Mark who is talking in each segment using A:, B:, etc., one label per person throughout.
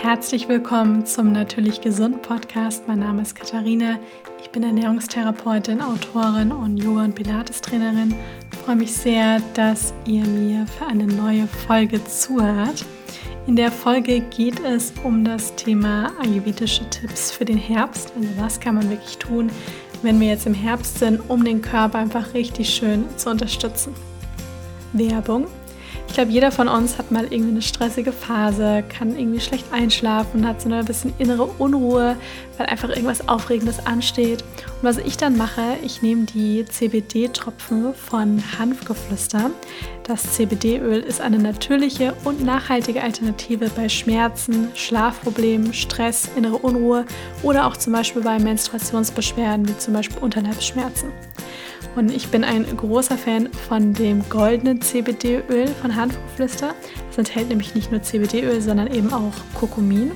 A: Herzlich willkommen zum Natürlich Gesund Podcast. Mein Name ist Katharina. Ich bin Ernährungstherapeutin, Autorin und Yoga- und Pilates-Trainerin. Ich freue mich sehr, dass ihr mir für eine neue Folge zuhört. In der Folge geht es um das Thema ayurvedische Tipps für den Herbst. Also was kann man wirklich tun, wenn wir jetzt im Herbst sind, um den Körper einfach richtig schön zu unterstützen. Werbung. Ich glaube, jeder von uns hat mal irgendwie eine stressige Phase, kann irgendwie schlecht einschlafen, hat so ein bisschen innere Unruhe, weil einfach irgendwas Aufregendes ansteht. Und was ich dann mache, ich nehme die CBD-Tropfen von Hanfgeflüster. Das CBD-Öl ist eine natürliche und nachhaltige Alternative bei Schmerzen, Schlafproblemen, Stress, innere Unruhe oder auch zum Beispiel bei Menstruationsbeschwerden wie zum Beispiel Unterleibsschmerzen. Und ich bin ein großer Fan von dem goldenen CBD-Öl von Hanfgeflüster. Das enthält nämlich nicht nur CBD-Öl, sondern eben auch Kurkumin.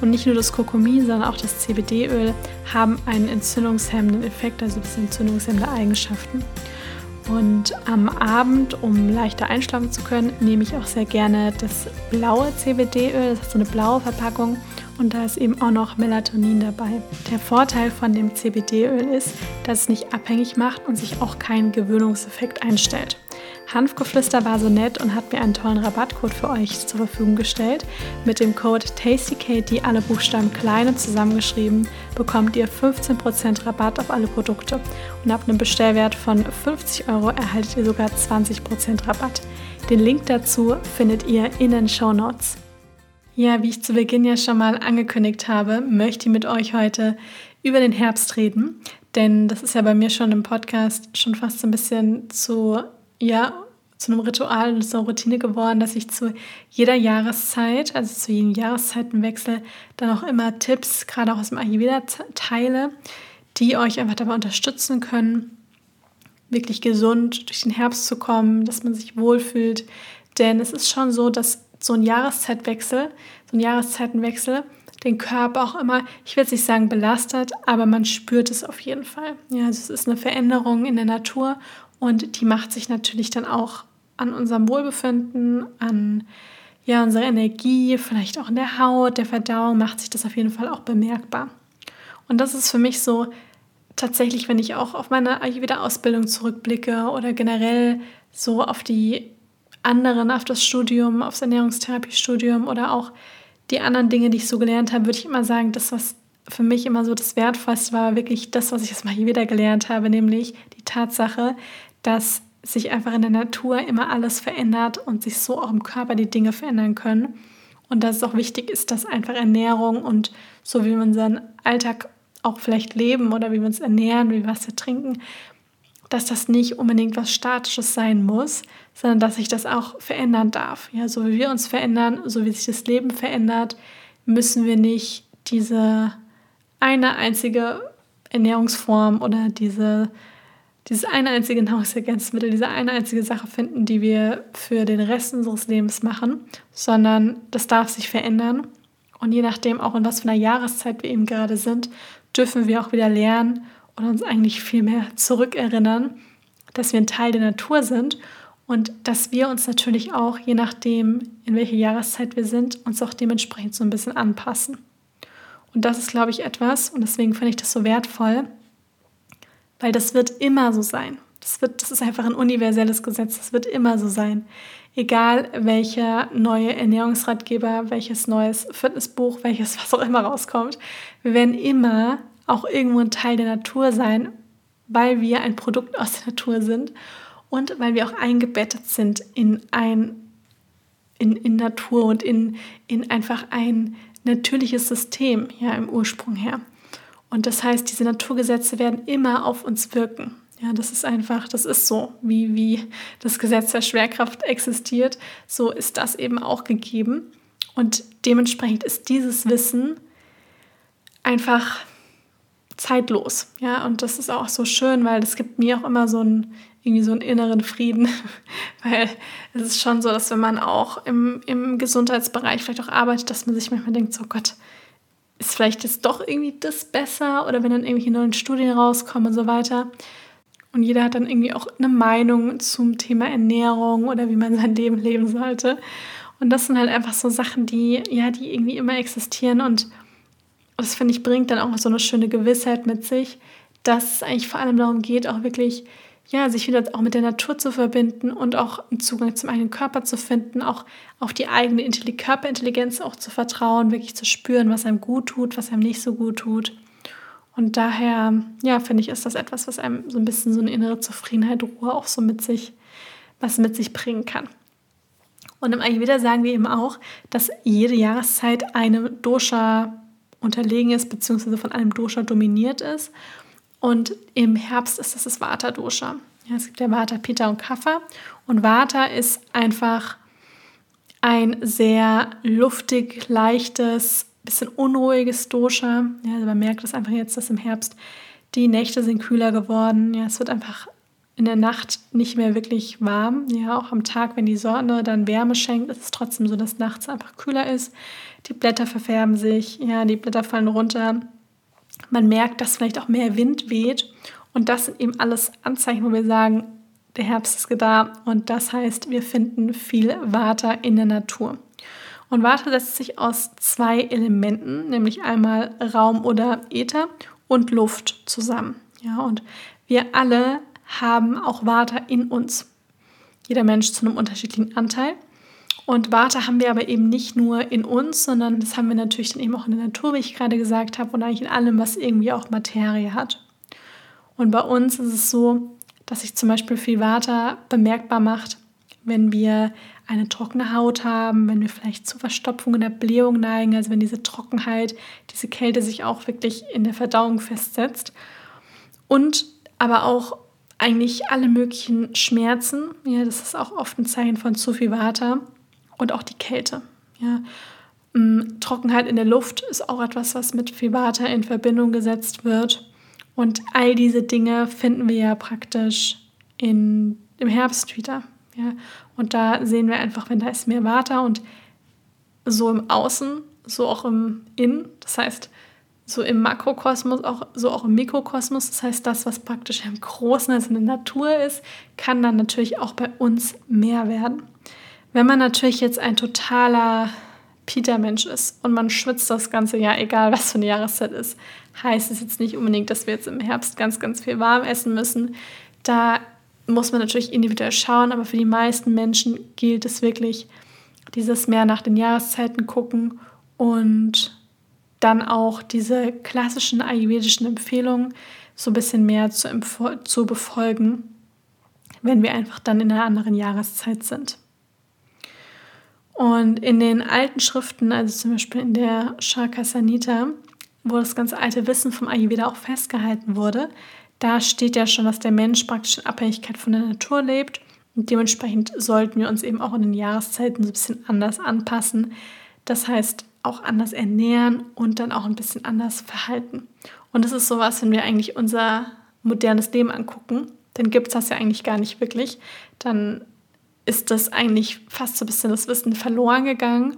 A: Und nicht nur das Kurkumin, sondern auch das CBD-Öl haben einen entzündungshemmenden Effekt, also ein entzündungshemmende Eigenschaften. Und am Abend, um leichter einschlafen zu können, nehme ich auch sehr gerne das blaue CBD-Öl. Das ist so eine blaue Verpackung und da ist eben auch noch Melatonin dabei. Der Vorteil von dem CBD-Öl ist, dass es nicht abhängig macht und sich auch kein Gewöhnungseffekt einstellt. Hanfgeflüster war so nett und hat mir einen tollen Rabattcode für euch zur Verfügung gestellt. Mit dem Code TastyKate, alle Buchstaben klein und zusammengeschrieben, bekommt ihr 15% Rabatt auf alle Produkte. Und ab einem Bestellwert von 50 Euro erhaltet ihr sogar 20% Rabatt. Den Link dazu findet ihr in den Show Notes. Ja, wie ich zu Beginn ja schon mal angekündigt habe, möchte ich mit euch heute über den Herbst reden. Denn das ist ja bei mir schon im Podcast schon fast so ein bisschen zu, ja, zu einem Ritual und zur Routine geworden, dass ich zu jeder Jahreszeit, also zu jedem Jahreszeitenwechsel, dann auch immer Tipps, gerade auch aus dem Ayurveda, teile, die euch einfach dabei unterstützen können, wirklich gesund durch den Herbst zu kommen, dass man sich wohlfühlt. Denn es ist schon so, dass so ein Jahreszeitwechsel, so ein Jahreszeitenwechsel den Körper auch immer, ich will es nicht sagen belastet, aber man spürt es auf jeden Fall. Ja, also es ist eine Veränderung in der Natur und die macht sich natürlich dann auch an unserem Wohlbefinden, an ja, unserer Energie, vielleicht auch in der Haut, der Verdauung, macht sich das auf jeden Fall auch bemerkbar. Und das ist für mich so tatsächlich, wenn ich auch auf meine Ayurveda-Ausbildung zurückblicke oder generell so auf die anderen auf das Studium, aufs Ernährungstherapiestudium oder auch die anderen Dinge, die ich so gelernt habe, würde ich immer sagen, das, was für mich immer so das Wertvollste war, wirklich das, was ich jetzt mal hier wieder gelernt habe, nämlich die Tatsache, dass sich einfach in der Natur immer alles verändert und sich so auch im Körper die Dinge verändern können. Und dass es auch wichtig ist, dass einfach Ernährung und so wie wir unseren Alltag auch vielleicht leben oder wie wir uns ernähren, wie wir Wasser trinken, dass das nicht unbedingt was Statisches sein muss, sondern dass sich das auch verändern darf. Ja, so wie wir uns verändern, so wie sich das Leben verändert, müssen wir nicht diese eine einzige Ernährungsform oder diese, dieses eine einzige Nahrungsergänzungsmittel, diese eine einzige Sache finden, die wir für den Rest unseres Lebens machen, sondern das darf sich verändern. Und je nachdem, auch in was für einer Jahreszeit wir eben gerade sind, dürfen wir auch wieder lernen und uns eigentlich viel mehr zurückerinnern, dass wir ein Teil der Natur sind und dass wir uns natürlich auch, je nachdem, in welcher Jahreszeit wir sind, uns auch dementsprechend so ein bisschen anpassen. Und das ist, glaube ich, etwas, und deswegen finde ich das so wertvoll, weil das wird immer so sein. Das, wird, das ist einfach ein universelles Gesetz, das wird immer so sein. Egal welcher neue Ernährungsratgeber, welches neues Fitnessbuch, welches was auch immer rauskommt, wir werden immer auch irgendwo ein Teil der Natur sein, weil wir ein Produkt aus der Natur sind und weil wir auch eingebettet sind in ein in, in Natur und in, in einfach ein natürliches System, ja, im Ursprung her. Und das heißt, diese Naturgesetze werden immer auf uns wirken. Ja, das ist einfach, das ist so, wie, wie das Gesetz der Schwerkraft existiert, so ist das eben auch gegeben. Und dementsprechend ist dieses Wissen einfach zeitlos. Ja, und das ist auch so schön, weil das gibt mir auch immer so einen, irgendwie so einen inneren Frieden. weil es ist schon so, dass wenn man auch im, im Gesundheitsbereich vielleicht auch arbeitet, dass man sich manchmal denkt, so Gott, ist vielleicht jetzt doch irgendwie das besser oder wenn dann irgendwelche neuen Studien rauskommen und so weiter. Und jeder hat dann irgendwie auch eine Meinung zum Thema Ernährung oder wie man sein Leben leben sollte. Und das sind halt einfach so Sachen, die, ja, die irgendwie immer existieren und das finde ich bringt dann auch so eine schöne Gewissheit mit sich, dass es eigentlich vor allem darum geht, auch wirklich ja, sich wieder auch mit der Natur zu verbinden und auch einen Zugang zum eigenen Körper zu finden, auch auf die eigene Körperintelligenz auch zu vertrauen, wirklich zu spüren, was einem gut tut, was einem nicht so gut tut. Und daher, ja, finde ich, ist das etwas, was einem so ein bisschen so eine innere Zufriedenheit, Ruhe auch so mit sich, was mit sich bringen kann. Und im Ayurveda sagen wir eben auch, dass jede Jahreszeit einem Dosha unterlegen ist, beziehungsweise von einem Dosha dominiert ist. Und im Herbst ist das das Vata-Dosha. Ja, es gibt ja Vata, Pitta und Kapha. Und Vata ist einfach ein sehr luftig, leichtes, bisschen unruhiges Dosha. Ja, also man merkt es einfach jetzt, dass im Herbst die Nächte sind kühler geworden. Ja, es wird einfach in der Nacht nicht mehr wirklich warm. Ja, auch am Tag, wenn die Sonne dann Wärme schenkt, ist es trotzdem so, dass nachts einfach kühler ist. Die Blätter verfärben sich, ja, die Blätter fallen runter. Man merkt, dass vielleicht auch mehr Wind weht. Und das sind eben alles Anzeichen, wo wir sagen, der Herbst ist da und das heißt, wir finden viel Water in der Natur. Und Water setzt sich aus zwei Elementen, nämlich einmal Raum oder Äther und Luft zusammen. Ja, und wir alle haben auch Water in uns. Jeder Mensch zu einem unterschiedlichen Anteil. Und Warte haben wir aber eben nicht nur in uns, sondern das haben wir natürlich dann eben auch in der Natur, wie ich gerade gesagt habe, und eigentlich in allem, was irgendwie auch Materie hat. Und bei uns ist es so, dass sich zum Beispiel viel Vata bemerkbar macht, wenn wir eine trockene Haut haben, wenn wir vielleicht zu Verstopfungen der Blähung neigen, also wenn diese Trockenheit, diese Kälte sich auch wirklich in der Verdauung festsetzt. Und aber auch eigentlich alle möglichen Schmerzen, ja, das ist auch oft ein Zeichen von zu viel Vata und auch die Kälte. Ja. Mm, Trockenheit in der Luft ist auch etwas, was mit Fibata in Verbindung gesetzt wird. Und all diese Dinge finden wir ja praktisch in, im Herbst wieder. Ja. Und da sehen wir einfach, wenn da ist mehr Vata und so im Außen, so auch im Innen. Das heißt, so im Makrokosmos, auch, so auch im Mikrokosmos. Das heißt, das, was praktisch im Großen, also in der Natur ist, kann dann natürlich auch bei uns mehr werden. Wenn man natürlich jetzt ein totaler Peter-Mensch ist und man schwitzt das ganze Jahr, egal was für eine Jahreszeit ist, heißt es jetzt nicht unbedingt, dass wir jetzt im Herbst ganz, ganz viel warm essen müssen. Da muss man natürlich individuell schauen, aber für die meisten Menschen gilt es wirklich, dieses mehr nach den Jahreszeiten gucken und dann auch diese klassischen ayurvedischen Empfehlungen so ein bisschen mehr zu, zu befolgen, wenn wir einfach dann in einer anderen Jahreszeit sind. Und in den alten Schriften, also zum Beispiel in der Shaka Sanita, wo das ganze alte Wissen vom Ayurveda auch festgehalten wurde, da steht ja schon, dass der Mensch praktisch in Abhängigkeit von der Natur lebt. Und dementsprechend sollten wir uns eben auch in den Jahreszeiten so ein bisschen anders anpassen. Das heißt, auch anders ernähren und dann auch ein bisschen anders verhalten. Und das ist sowas, wenn wir eigentlich unser modernes Leben angucken, dann gibt es das ja eigentlich gar nicht wirklich. Dann ist das eigentlich fast so ein bisschen das Wissen verloren gegangen.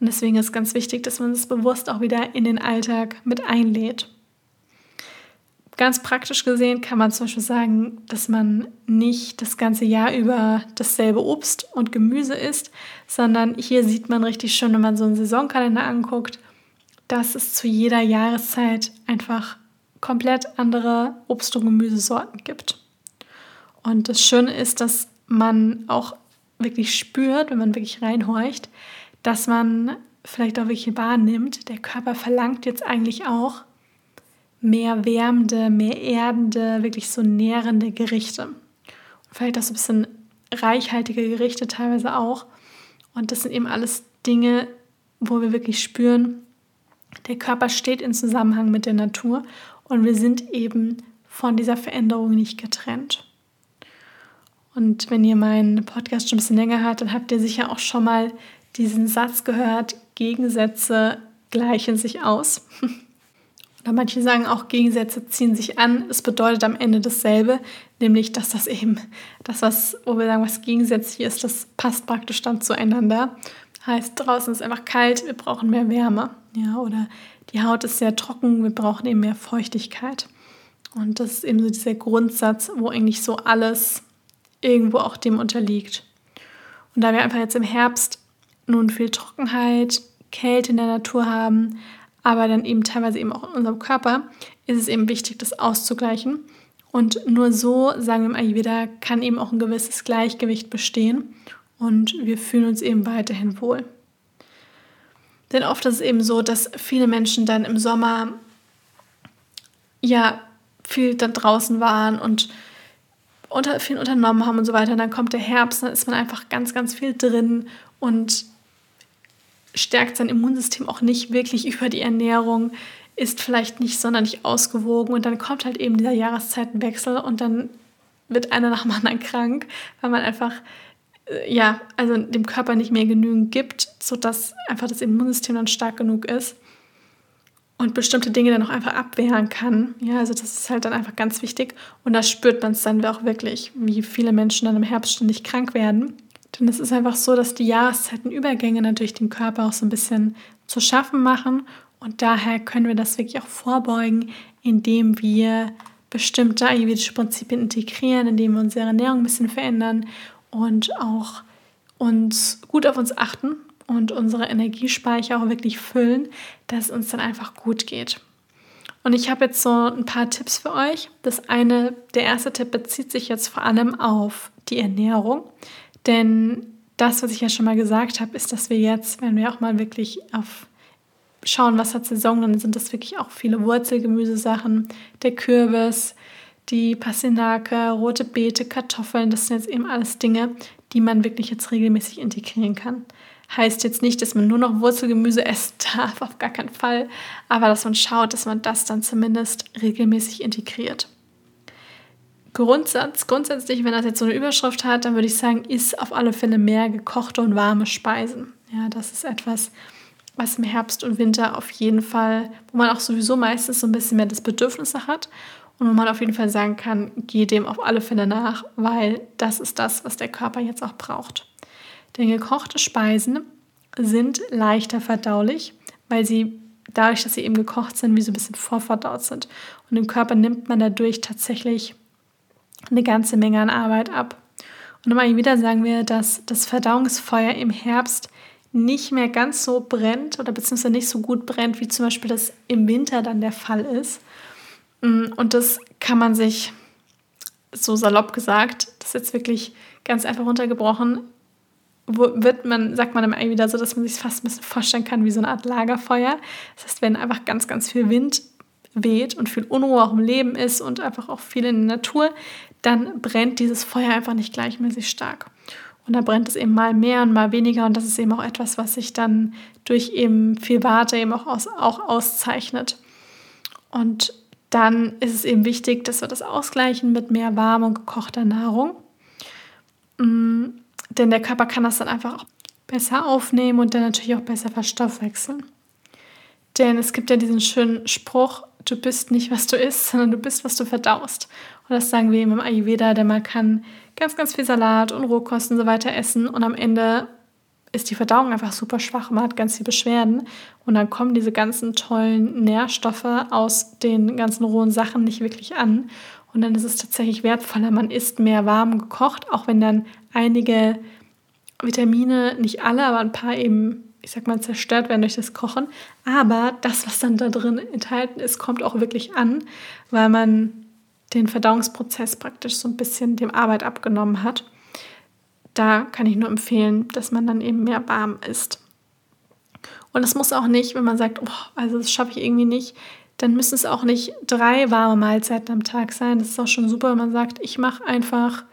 A: Und deswegen ist ganz wichtig, dass man es bewusst auch wieder in den Alltag mit einlädt. Ganz praktisch gesehen kann man zum Beispiel sagen, dass man nicht das ganze Jahr über dasselbe Obst und Gemüse isst, sondern hier sieht man richtig schön, wenn man so einen Saisonkalender anguckt, dass es zu jeder Jahreszeit einfach komplett andere Obst- und Gemüsesorten gibt. Und das Schöne ist, dass man auch wirklich spürt, wenn man wirklich reinhorcht, dass man vielleicht auch wirklich wahrnimmt, der Körper verlangt jetzt eigentlich auch mehr wärmende, mehr erdende, wirklich so nährende Gerichte. Und vielleicht auch so ein bisschen reichhaltige Gerichte teilweise auch. Und das sind eben alles Dinge, wo wir wirklich spüren, der Körper steht in Zusammenhang mit der Natur und wir sind eben von dieser Veränderung nicht getrennt. Und wenn ihr meinen Podcast schon ein bisschen länger hört, dann habt ihr sicher auch schon mal diesen Satz gehört, Gegensätze gleichen sich aus. Oder manche sagen auch, Gegensätze ziehen sich an. Es bedeutet am Ende dasselbe, nämlich, dass das eben, das, was, wo wir sagen, was gegensätzlich ist, das passt praktisch dann zueinander. Heißt, draußen ist einfach kalt, wir brauchen mehr Wärme. Ja, oder die Haut ist sehr trocken, wir brauchen eben mehr Feuchtigkeit. Und das ist eben so dieser Grundsatz, wo eigentlich so alles irgendwo auch dem unterliegt. Und da wir einfach jetzt im Herbst nun viel Trockenheit, Kälte in der Natur haben, aber dann eben teilweise eben auch in unserem Körper, ist es eben wichtig, das auszugleichen. Und nur so, sagen wir im Ayurveda, kann eben auch ein gewisses Gleichgewicht bestehen und wir fühlen uns eben weiterhin wohl. Denn oft ist es eben so, dass viele Menschen dann im Sommer ja viel da draußen waren und unter, viel unternommen haben und so weiter. Und dann kommt der Herbst, dann ist man einfach ganz, ganz viel drin und stärkt sein Immunsystem auch nicht wirklich über die Ernährung, ist vielleicht nicht sonderlich ausgewogen und dann kommt halt eben dieser Jahreszeitenwechsel und dann wird einer nach dem anderen krank, weil man einfach äh, ja, also dem Körper nicht mehr genügend gibt, sodass einfach das Immunsystem dann stark genug ist und bestimmte Dinge dann auch einfach abwehren kann. Ja, also das ist halt dann einfach ganz wichtig und da spürt man es dann auch wirklich, wie viele Menschen dann im Herbst ständig krank werden. Denn es ist einfach so, dass die Jahreszeitenübergänge natürlich dem Körper auch so ein bisschen zu schaffen machen und daher können wir das wirklich auch vorbeugen, indem wir bestimmte ayurvedische Prinzipien integrieren, indem wir unsere Ernährung ein bisschen verändern und auch uns gut auf uns achten und unsere Energiespeicher auch wirklich füllen, dass es uns dann einfach gut geht. Und ich habe jetzt so ein paar Tipps für euch. Das eine, der erste Tipp bezieht sich jetzt vor allem auf die Ernährung, denn das, was ich ja schon mal gesagt habe, ist, dass wir jetzt, wenn wir auch mal wirklich auf schauen, was hat Saison, dann sind das wirklich auch viele Wurzelgemüsesachen, der Kürbis, die Passinake, rote Beete, Kartoffeln, das sind jetzt eben alles Dinge, die man wirklich jetzt regelmäßig integrieren kann. Heißt jetzt nicht, dass man nur noch Wurzelgemüse essen darf, auf gar keinen Fall, aber dass man schaut, dass man das dann zumindest regelmäßig integriert. Grundsatz, grundsätzlich, wenn das jetzt so eine Überschrift hat, dann würde ich sagen, ist auf alle Fälle mehr gekochte und warme Speisen. Ja, das ist etwas, was im Herbst und Winter auf jeden Fall, wo man auch sowieso meistens so ein bisschen mehr das Bedürfnis hat und wo man auf jeden Fall sagen kann, geh dem auf alle Fälle nach, weil das ist das, was der Körper jetzt auch braucht. Denn gekochte Speisen sind leichter verdaulich, weil sie dadurch, dass sie eben gekocht sind, wie so ein bisschen vorverdaut sind. Und dem Körper nimmt man dadurch tatsächlich eine ganze Menge an Arbeit ab. Und immer wieder sagen wir, dass das Verdauungsfeuer im Herbst nicht mehr ganz so brennt oder beziehungsweise nicht so gut brennt, wie zum Beispiel das im Winter dann der Fall ist. Mm, und das kann man sich so salopp gesagt, das ist jetzt wirklich ganz einfach runtergebrochen, wird man, sagt man im wieder so, dass man sich fast ein bisschen vorstellen kann wie so eine Art Lagerfeuer. Das heißt, wenn einfach ganz, ganz viel Wind weht und viel Unruhe auch im Leben ist und einfach auch viel in der Natur, dann brennt dieses Feuer einfach nicht gleichmäßig stark. Und da brennt es eben mal mehr und mal weniger. Und das ist eben auch etwas, was sich dann durch eben viel Warte eben auch, aus, auch auszeichnet. Und dann ist es eben wichtig, dass wir das ausgleichen mit mehr warm und gekochter Nahrung. Mm, denn der Körper kann das dann einfach auch besser aufnehmen und dann natürlich auch besser verstoffwechseln. Denn es gibt ja diesen schönen Spruch, du bist nicht, was du isst, sondern du bist, was du verdaust. Und das sagen wir eben im Ayurveda, denn man kann ganz, ganz viel Salat und Rohkost und so weiter essen und am Ende ist die Verdauung einfach super schwach, man hat ganz viele Beschwerden und dann kommen diese ganzen tollen Nährstoffe aus den ganzen rohen Sachen nicht wirklich an und dann ist es tatsächlich wertvoller, man isst mehr warm gekocht, auch wenn dann einige Vitamine, nicht alle, aber ein paar eben, ich sag mal, zerstört werden durch das Kochen. Aber das, was dann da drin enthalten ist, kommt auch wirklich an, weil man den Verdauungsprozess praktisch so ein bisschen dem Arbeit abgenommen hat. Da kann ich nur empfehlen, dass man dann eben mehr warm isst. Und es muss auch nicht, wenn man sagt, oh, also das schaffe ich irgendwie nicht, dann müssen es auch nicht drei warme Mahlzeiten am Tag sein. Das ist auch schon super, wenn man sagt, ich mache einfach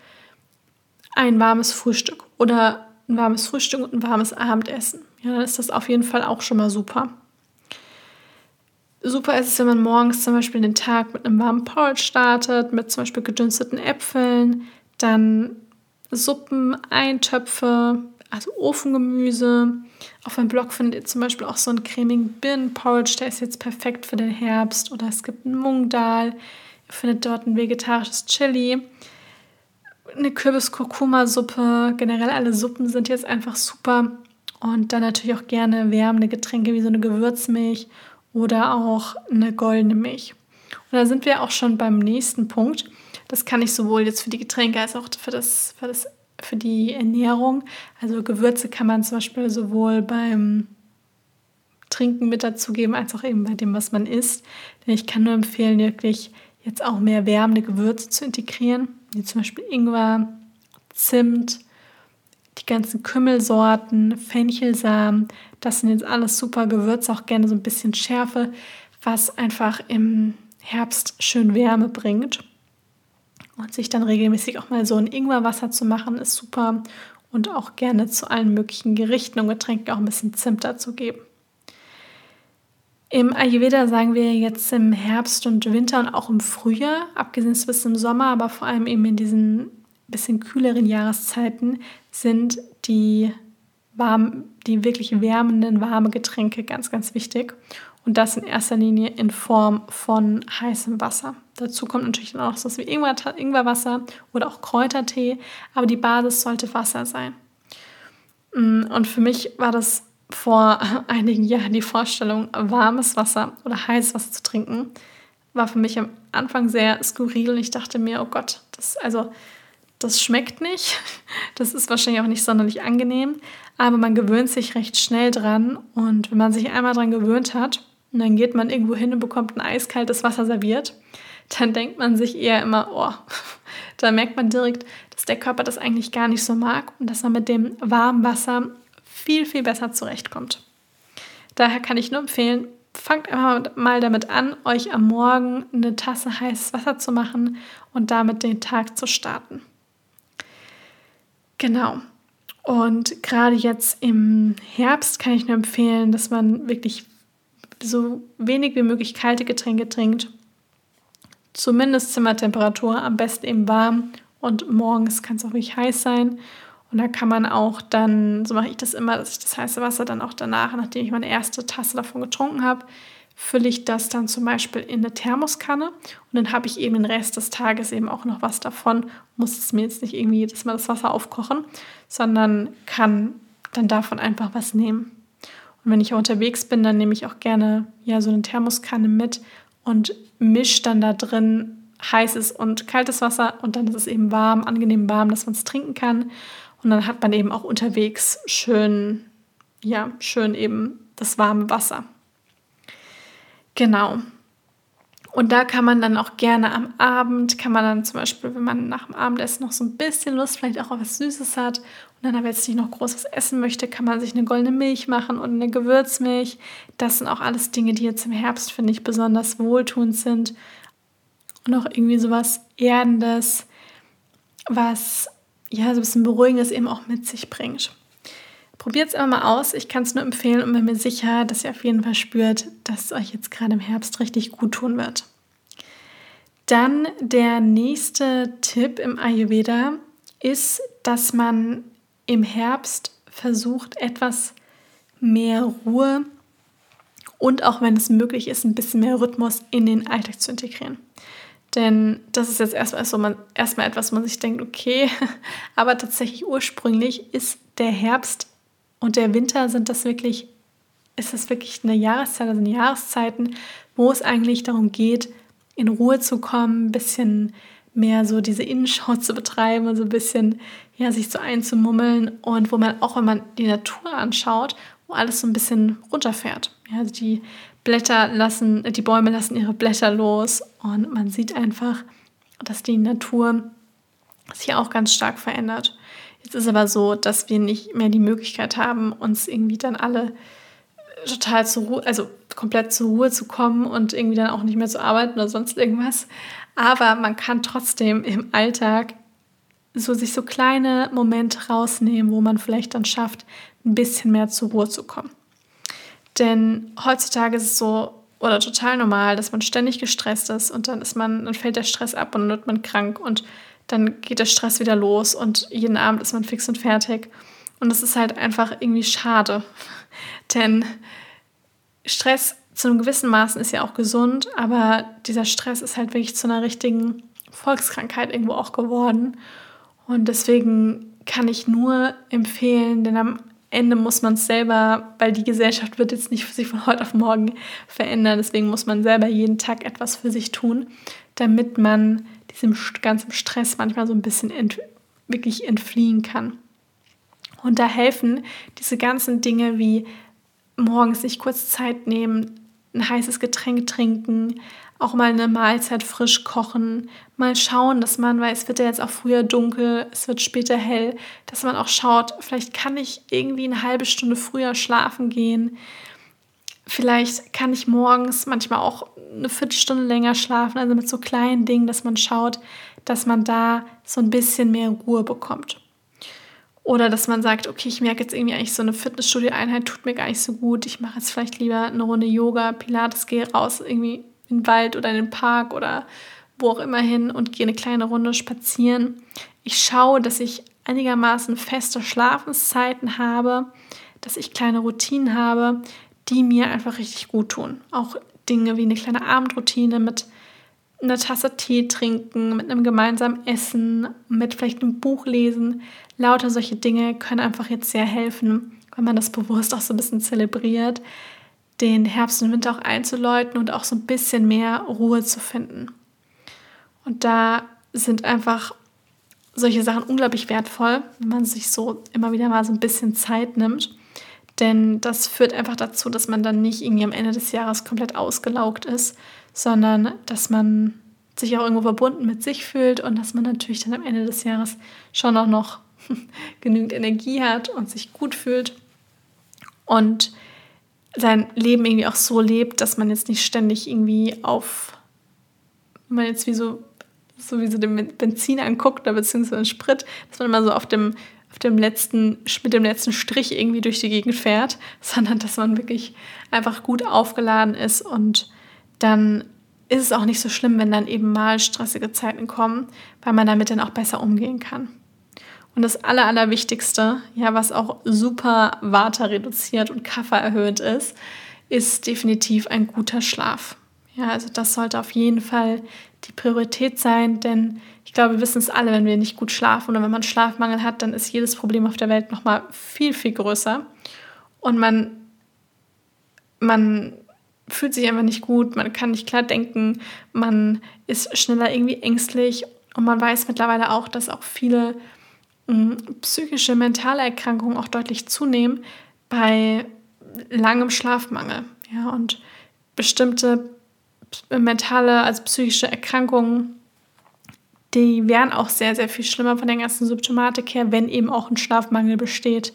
A: ein warmes Frühstück oder ein warmes Frühstück und ein warmes Abendessen. Ja, dann ist das auf jeden Fall auch schon mal super. Super ist es, wenn man morgens zum Beispiel den Tag mit einem warmen Porridge startet, mit zum Beispiel gedünsteten Äpfeln, dann Suppen, Eintöpfe, also Ofengemüse. Auf meinem Blog findet ihr zum Beispiel auch so einen cremigen Birnenporridge, der ist jetzt perfekt für den Herbst. Oder es gibt einen Mungdal, ihr findet dort ein vegetarisches Chili. Eine Kürbis-Kurkuma-Suppe, generell alle Suppen sind jetzt einfach super. Und dann natürlich auch gerne wärmende Getränke wie so eine Gewürzmilch oder auch eine goldene Milch. Und da sind wir auch schon beim nächsten Punkt. Das kann ich sowohl jetzt für die Getränke als auch für das, für das für die Ernährung. Also Gewürze kann man zum Beispiel sowohl beim Trinken mit dazugeben, als auch eben bei dem, was man isst. Denn ich kann nur empfehlen, wirklich jetzt auch mehr wärmende Gewürze zu integrieren, wie zum Beispiel Ingwer, Zimt, die ganzen Kümmelsorten, Fenchelsamen. Das sind jetzt alles super Gewürze, auch gerne so ein bisschen Schärfe, was einfach im Herbst schön Wärme bringt. Und sich dann regelmäßig auch mal so ein Ingwerwasser zu machen, ist super. Und auch gerne zu allen möglichen Gerichten und Getränken auch ein bisschen Zimt dazu geben. Im Ayurveda sagen wir jetzt im Herbst und Winter und auch im Frühjahr, abgesehen bis im Sommer, aber vor allem eben in diesen bisschen kühleren Jahreszeiten sind die, warm, die wirklich wärmenden, warme Getränke ganz, ganz wichtig. Und das in erster Linie in Form von heißem Wasser. Dazu kommt natürlich dann auch so wie Ingwer, Ingwerwasser oder auch Kräutertee, aber die Basis sollte Wasser sein. Mm, und für mich war das vor einigen Jahren die Vorstellung, warmes Wasser oder heißes Wasser zu trinken, war für mich am Anfang sehr skurril und ich dachte mir, oh Gott, das, also, das schmeckt nicht. Das ist wahrscheinlich auch nicht sonderlich angenehm, aber man gewöhnt sich recht schnell dran und wenn man sich einmal dran gewöhnt hat und dann geht man irgendwo hin und bekommt ein eiskaltes Wasser serviert, dann denkt man sich eher immer, oh, da merkt man direkt, dass der Körper das eigentlich gar nicht so mag und dass man mit dem warmen Wasser viel, viel besser zurechtkommt. Daher kann ich nur empfehlen, fangt einfach mal damit an, euch am Morgen eine Tasse heißes Wasser zu machen und damit den Tag zu starten. Genau. Und gerade jetzt im Herbst kann ich nur empfehlen, dass man wirklich so wenig wie möglich kalte Getränke trinkt. Zumindest Zimmertemperatur, am besten eben warm und morgens kann es auch wirklich heiß sein. Und da kann man auch dann, so mache ich das immer, dass ich das heiße Wasser dann auch danach, nachdem ich meine erste Tasse davon getrunken habe, fülle ich das dann zum Beispiel in eine Thermoskanne und dann habe ich eben den Rest des Tages eben auch noch was davon. Muss es mir jetzt nicht irgendwie jedes Mal das Wasser aufkochen, sondern kann dann davon einfach was nehmen. Und wenn ich unterwegs bin, dann nehme ich auch gerne ja so eine Thermoskanne mit und mische dann da drin heißes und kaltes Wasser und dann ist es eben warm, angenehm warm, dass man es trinken kann. Und dann hat man eben auch unterwegs schön, ja, schön eben das warme Wasser. Genau. Und da kann man dann auch gerne am Abend, kann man dann zum Beispiel, wenn man nach dem Abendessen noch so ein bisschen Lust vielleicht auch auf was Süßes hat und dann aber jetzt nicht noch groß was essen möchte, kann man sich eine goldene Milch machen und eine Gewürzmilch. Das sind auch alles Dinge, die jetzt im Herbst, finde ich, besonders wohltuend sind. Und auch irgendwie sowas Erdendes, was ja, so ein bisschen Beruhigendes eben auch mit sich bringt. Probiert es immer mal aus. Ich kann es nur empfehlen und bin mir sicher, dass ihr auf jeden Fall spürt, dass es euch jetzt gerade im Herbst richtig gut tun wird. Dann der nächste Tipp im Ayurveda ist, dass man im Herbst versucht, etwas mehr Ruhe und auch wenn es möglich ist, ein bisschen mehr Rhythmus in den Alltag zu integrieren. Denn das ist jetzt erstmal, so man, erstmal etwas, wo man sich denkt, okay, aber tatsächlich ursprünglich ist der Herbst und der Winter sind das wirklich, ist das wirklich eine Jahreszeit, also Jahreszeiten, wo es eigentlich darum geht, in Ruhe zu kommen, ein bisschen mehr so diese Innenschau zu betreiben und so ein bisschen, ja, sich so einzumummeln und wo man auch, wenn man die Natur anschaut, wo alles so ein bisschen runterfährt. Ja, also die Blätter lassen, die Bäume lassen ihre Blätter los und man sieht einfach, dass die Natur sich auch ganz stark verändert. Jetzt ist aber so, dass wir nicht mehr die Möglichkeit haben, uns irgendwie dann alle total zur Ruhe, also komplett zur Ruhe zu kommen und irgendwie dann auch nicht mehr zu arbeiten oder sonst irgendwas. Aber man kann trotzdem im Alltag so sich so kleine Momente rausnehmen, wo man vielleicht dann schafft, ein bisschen mehr zur Ruhe zu kommen. Denn heutzutage ist es so oder total normal, dass man ständig gestresst ist und dann ist man, dann fällt der Stress ab und dann wird man krank und dann geht der Stress wieder los und jeden Abend ist man fix und fertig. Und das ist halt einfach irgendwie schade. Denn Stress zu einem gewissen Maßen ist ja auch gesund, aber dieser Stress ist halt wirklich zu einer richtigen Volkskrankheit irgendwo auch geworden. Und deswegen kann ich nur empfehlen, denn am Ende muss man es selber, weil die Gesellschaft wird jetzt nicht sich von heute auf morgen verändern. Deswegen muss man selber jeden Tag etwas für sich tun, damit man diesem ganzen Stress manchmal so ein bisschen ent, wirklich entfliehen kann. Und da helfen diese ganzen Dinge wie morgens sich kurz Zeit nehmen, ein heißes Getränk trinken, auch mal eine Mahlzeit frisch kochen, mal schauen, dass man, weil es wird ja jetzt auch früher dunkel, es wird später hell, dass man auch schaut, vielleicht kann ich irgendwie eine halbe Stunde früher schlafen gehen. Vielleicht kann ich morgens manchmal auch eine Viertelstunde länger schlafen, also mit so kleinen Dingen, dass man schaut, dass man da so ein bisschen mehr Ruhe bekommt. Oder dass man sagt, okay, ich merke jetzt irgendwie eigentlich so eine Fitnessstudio-Einheit tut mir gar nicht so gut. Ich mache jetzt vielleicht lieber eine Runde Yoga, Pilates, gehe raus irgendwie in den Wald oder in den Park oder wo auch immer hin und gehe eine kleine Runde spazieren. Ich schaue, dass ich einigermaßen feste Schlafenszeiten habe, dass ich kleine Routinen habe, die mir einfach richtig gut tun. Auch Dinge wie eine kleine Abendroutine mit einer Tasse Tee trinken, mit einem gemeinsamen Essen, mit vielleicht einem Buch lesen. Lauter solche Dinge können einfach jetzt sehr helfen, wenn man das bewusst auch so ein bisschen zelebriert, den Herbst und Winter auch einzuläuten und auch so ein bisschen mehr Ruhe zu finden. Und da sind einfach solche Sachen unglaublich wertvoll, wenn man sich so immer wieder mal so ein bisschen Zeit nimmt. Denn das führt einfach dazu, dass man dann nicht irgendwie am Ende des Jahres komplett ausgelaugt ist, sondern dass man sich auch irgendwo verbunden mit sich fühlt und dass man natürlich dann am Ende des Jahres schon auch noch genügend Energie hat und sich gut fühlt. Und sein Leben irgendwie auch so lebt, dass man jetzt nicht ständig irgendwie auf, wenn man jetzt wie so, so wie so den Benzin anguckt oder beziehungsweise den Sprit, dass man immer so auf dem, auf dem letzten, mit dem letzten Strich irgendwie durch die Gegend fährt, sondern dass man wirklich einfach gut aufgeladen ist und dann ist es auch nicht so schlimm, wenn dann eben mal stressige Zeiten kommen, weil man damit dann auch besser umgehen kann. Und das Aller, Allerwichtigste, ja, was auch super Vata reduziert und Kaffer erhöht ist, ist definitiv ein guter Schlaf. Ja, also das sollte auf jeden Fall die Priorität sein, denn ich glaube, wir wissen es alle, wenn wir nicht gut schlafen oder wenn man Schlafmangel hat, dann ist jedes Problem auf der Welt nochmal viel, viel größer. Und man, man fühlt sich einfach nicht gut, man kann nicht klar denken, man ist schneller irgendwie ängstlich und man weiß mittlerweile auch, dass auch viele psychische, mentale Erkrankungen auch deutlich zunehmen bei langem Schlafmangel. Ja, und bestimmte mentale, also psychische Erkrankungen, die wären auch sehr, sehr viel schlimmer von der ganzen Symptomatik her, wenn eben auch ein Schlafmangel besteht.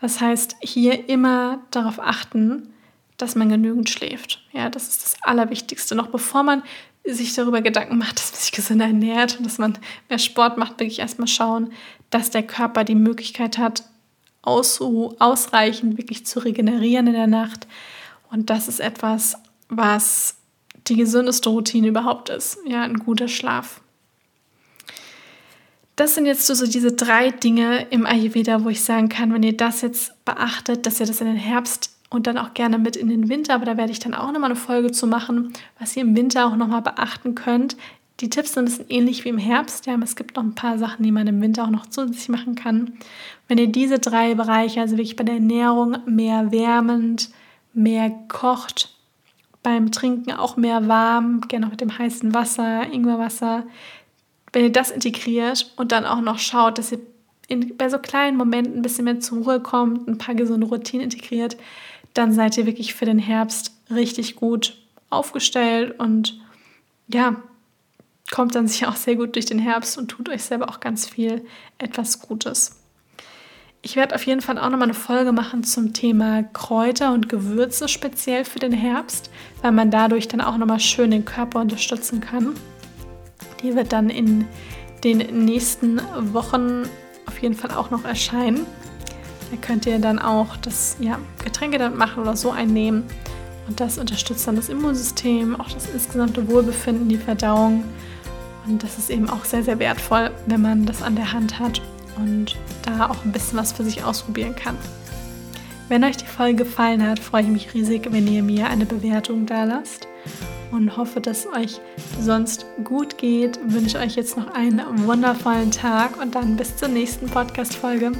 A: Das heißt, hier immer darauf achten, dass man genügend schläft. Ja, das ist das Allerwichtigste. Noch bevor man sich darüber Gedanken macht, dass man sich gesünder ernährt und dass man mehr Sport macht, wirklich erstmal schauen, dass der Körper die Möglichkeit hat, aus, ausreichend wirklich zu regenerieren in der Nacht. Und das ist etwas, was die gesündeste Routine überhaupt ist. Ja, ein guter Schlaf. Das sind jetzt so diese drei Dinge im Ayurveda, wo ich sagen kann, wenn ihr das jetzt beachtet, dass ihr das in den Herbst und dann auch gerne mit in den Winter, aber da werde ich dann auch nochmal eine Folge zu machen, was ihr im Winter auch nochmal beachten könnt. Die Tipps sind ein bisschen ähnlich wie im Herbst, ja, aber es gibt noch ein paar Sachen, die man im Winter auch noch zusätzlich machen kann. Wenn ihr diese drei Bereiche, also wirklich bei der Ernährung mehr wärmend, mehr kocht, beim Trinken auch mehr warm, gerne auch mit dem heißen Wasser, Ingwerwasser, wenn ihr das integriert und dann auch noch schaut, dass ihr in, bei so kleinen Momenten ein bisschen mehr zur Ruhe kommt, ein paar gesunde Routinen integriert, dann seid ihr wirklich für den Herbst richtig gut aufgestellt und ja, kommt dann sicher auch sehr gut durch den Herbst und tut euch selber auch ganz viel etwas Gutes. Ich werde auf jeden Fall auch nochmal eine Folge machen zum Thema Kräuter und Gewürze speziell für den Herbst, weil man dadurch dann auch nochmal schön den Körper unterstützen kann. Die wird dann in den nächsten Wochen auf jeden Fall auch noch erscheinen. Da könnt ihr dann auch das ja, Getränke damit machen oder so einnehmen. Und das unterstützt dann das Immunsystem, auch das insgesamte Wohlbefinden, die Verdauung. Und das ist eben auch sehr, sehr wertvoll, wenn man das an der Hand hat und da auch ein bisschen was für sich ausprobieren kann. Wenn euch die Folge gefallen hat, freue ich mich riesig, wenn ihr mir eine Bewertung da lasst und hoffe, dass es euch sonst gut geht. Ich wünsche euch jetzt noch einen wundervollen Tag und dann bis zur nächsten Podcast-Folge.